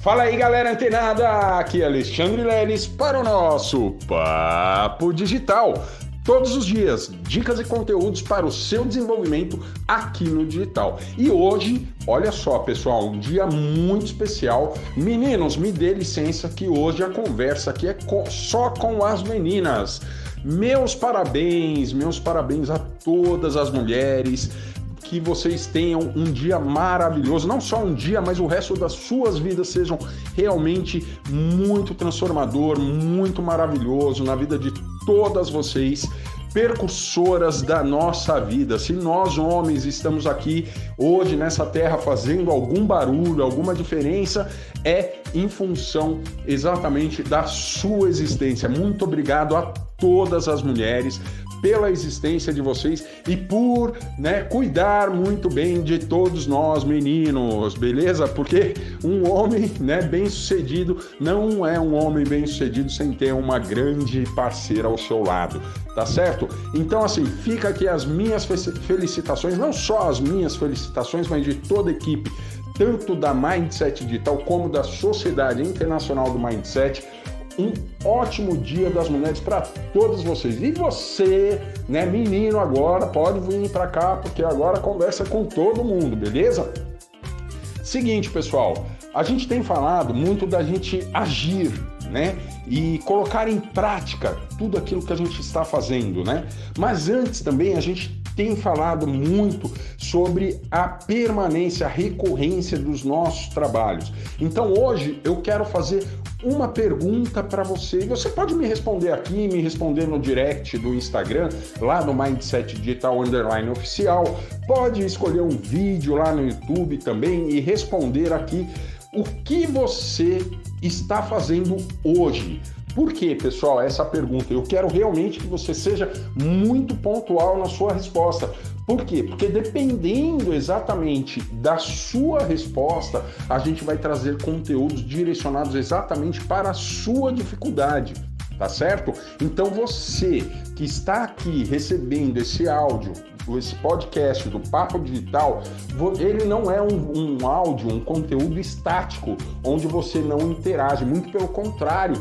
Fala aí, galera antenada! Aqui é Alexandre Leles para o nosso Papo Digital. Todos os dias, dicas e conteúdos para o seu desenvolvimento aqui no digital. E hoje, olha só, pessoal, um dia muito especial. Meninos, me dê licença que hoje a conversa aqui é só com as meninas. Meus parabéns, meus parabéns a todas as mulheres que vocês tenham um dia maravilhoso, não só um dia, mas o resto das suas vidas sejam realmente muito transformador, muito maravilhoso na vida de todas vocês percursoras da nossa vida. Se nós homens estamos aqui hoje nessa terra fazendo algum barulho, alguma diferença, é em função exatamente da sua existência. Muito obrigado a todas as mulheres pela existência de vocês e por né, cuidar muito bem de todos nós, meninos, beleza? Porque um homem né, bem sucedido não é um homem bem sucedido sem ter uma grande parceira ao seu lado, tá certo? Então, assim, fica aqui as minhas felicitações, não só as minhas felicitações, mas de toda a equipe tanto da Mindset Digital como da Sociedade Internacional do Mindset um ótimo Dia das Mulheres para todos vocês. E você, né, menino, agora pode vir para cá porque agora conversa com todo mundo, beleza? Seguinte, pessoal, a gente tem falado muito da gente agir, né? E colocar em prática tudo aquilo que a gente está fazendo, né? Mas antes também a gente tem falado muito sobre a permanência, a recorrência dos nossos trabalhos. Então hoje eu quero fazer uma pergunta para você. Você pode me responder aqui, me responder no direct do Instagram, lá no Mindset Digital Underline Oficial. Pode escolher um vídeo lá no YouTube também e responder aqui o que você está fazendo hoje. Por que, pessoal, essa pergunta? Eu quero realmente que você seja muito pontual na sua resposta. Por quê? Porque dependendo exatamente da sua resposta, a gente vai trazer conteúdos direcionados exatamente para a sua dificuldade tá certo? Então você que está aqui recebendo esse áudio, esse podcast do Papo Digital, ele não é um, um áudio, um conteúdo estático, onde você não interage, muito pelo contrário,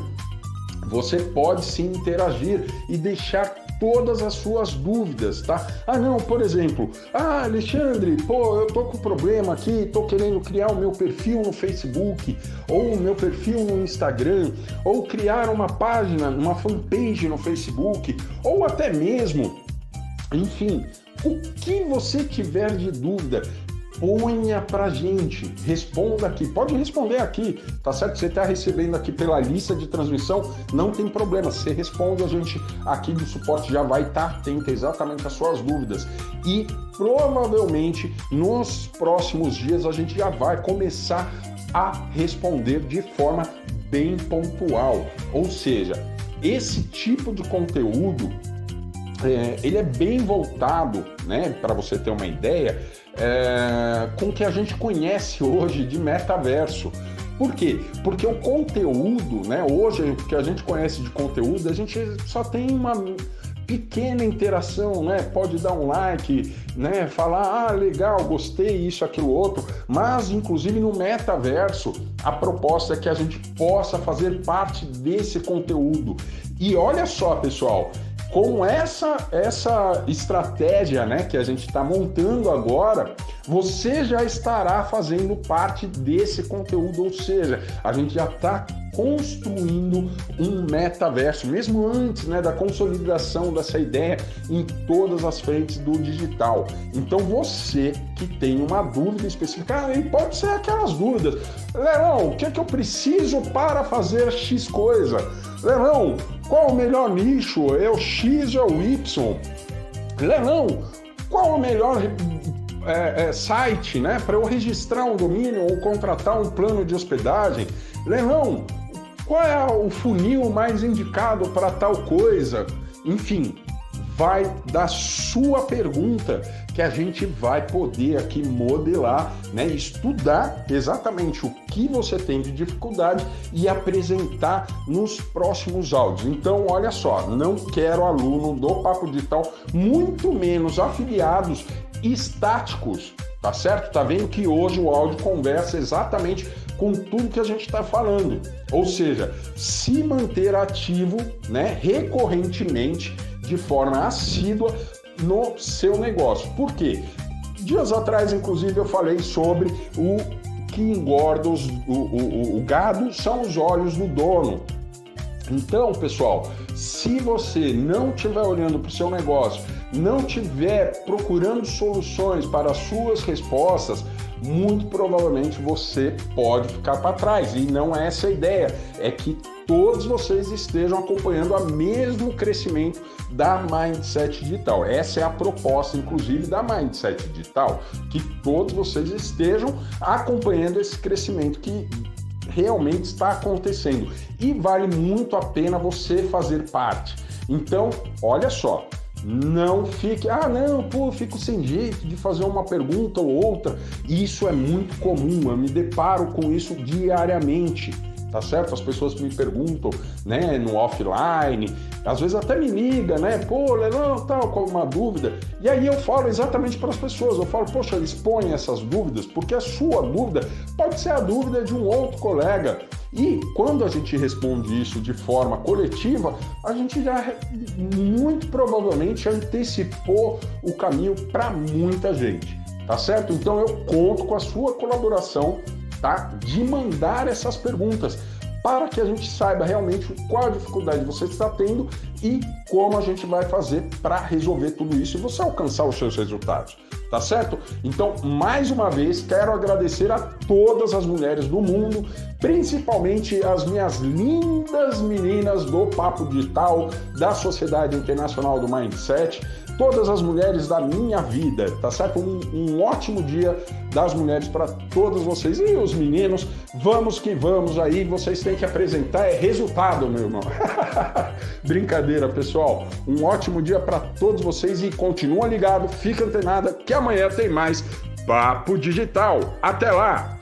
você pode sim interagir e deixar todas as suas dúvidas, tá? Ah, não, por exemplo, ah, Alexandre, pô, eu tô com problema aqui, tô querendo criar o meu perfil no Facebook, ou o meu perfil no Instagram, ou criar uma página, uma fanpage no Facebook, ou até mesmo, enfim, o que você tiver de dúvida, ponha pra gente, responda aqui, pode responder aqui, tá certo? Você está recebendo aqui pela lista de transmissão, não tem problema, você responde, a gente aqui do suporte já vai estar tá atento exatamente às suas dúvidas. E provavelmente nos próximos dias a gente já vai começar a responder de forma bem pontual, ou seja, esse tipo de conteúdo é, ele é bem voltado, né, para você ter uma ideia, é, com o que a gente conhece hoje de metaverso. Por quê? Porque o conteúdo, né, hoje o que a gente conhece de conteúdo, a gente só tem uma pequena interação, né? Pode dar um like, né? Falar, ah, legal, gostei, isso, aquilo, outro. Mas, inclusive, no metaverso, a proposta é que a gente possa fazer parte desse conteúdo. E olha só, pessoal, com essa essa estratégia né, que a gente está montando agora, você já estará fazendo parte desse conteúdo, ou seja, a gente já está construindo um metaverso, mesmo antes né, da consolidação dessa ideia em todas as frentes do digital. Então você que tem uma dúvida específica, ah, e pode ser aquelas dúvidas, Leão, o que é que eu preciso para fazer X coisa? Leão, qual o melhor nicho? É o X ou o Y? Leão, qual o melhor é, é, site né, para eu registrar um domínio ou contratar um plano de hospedagem? Leão, qual é o funil mais indicado para tal coisa? Enfim, vai da sua pergunta que a gente vai poder aqui modelar, né, estudar exatamente o que você tem de dificuldade e apresentar nos próximos áudios. Então, olha só, não quero aluno do Papo Digital, muito menos afiliados estáticos, tá certo? Tá vendo que hoje o áudio conversa exatamente com tudo que a gente está falando. Ou seja, se manter ativo né, recorrentemente, de forma assídua no seu negócio. Por quê? Dias atrás, inclusive, eu falei sobre o que engorda os, o, o, o gado são os olhos do dono. Então, pessoal, se você não estiver olhando para o seu negócio, não estiver procurando soluções para as suas respostas, muito provavelmente você pode ficar para trás. E não é essa a ideia, é que todos vocês estejam acompanhando o mesmo crescimento da Mindset Digital. Essa é a proposta, inclusive, da Mindset Digital, que todos vocês estejam acompanhando esse crescimento que realmente está acontecendo e vale muito a pena você fazer parte. Então, olha só, não fique, ah, não, pô, fico sem jeito de fazer uma pergunta ou outra. Isso é muito comum, eu me deparo com isso diariamente tá certo? As pessoas me perguntam, né, no offline, às vezes até me liga, né, pô, Leilão, tal, com uma dúvida. E aí eu falo exatamente para as pessoas, eu falo, poxa, expõe essas dúvidas, porque a sua dúvida pode ser a dúvida de um outro colega. E quando a gente responde isso de forma coletiva, a gente já muito provavelmente antecipou o caminho para muita gente, tá certo? Então eu conto com a sua colaboração tá? De mandar essas perguntas para que a gente saiba realmente qual a dificuldade você está tendo e como a gente vai fazer para resolver tudo isso e você alcançar os seus resultados, tá certo? Então, mais uma vez, quero agradecer a todas as mulheres do mundo, principalmente as minhas lindas meninas do Papo Digital, da Sociedade Internacional do Mindset, todas as mulheres da minha vida, tá certo? Um, um ótimo dia das mulheres para todos vocês. E os meninos, vamos que vamos aí, vocês têm que apresentar é resultado, meu irmão. Brincadeira, pessoal. Um ótimo dia para todos vocês e continua ligado, fica antenada que amanhã tem mais Papo Digital. Até lá!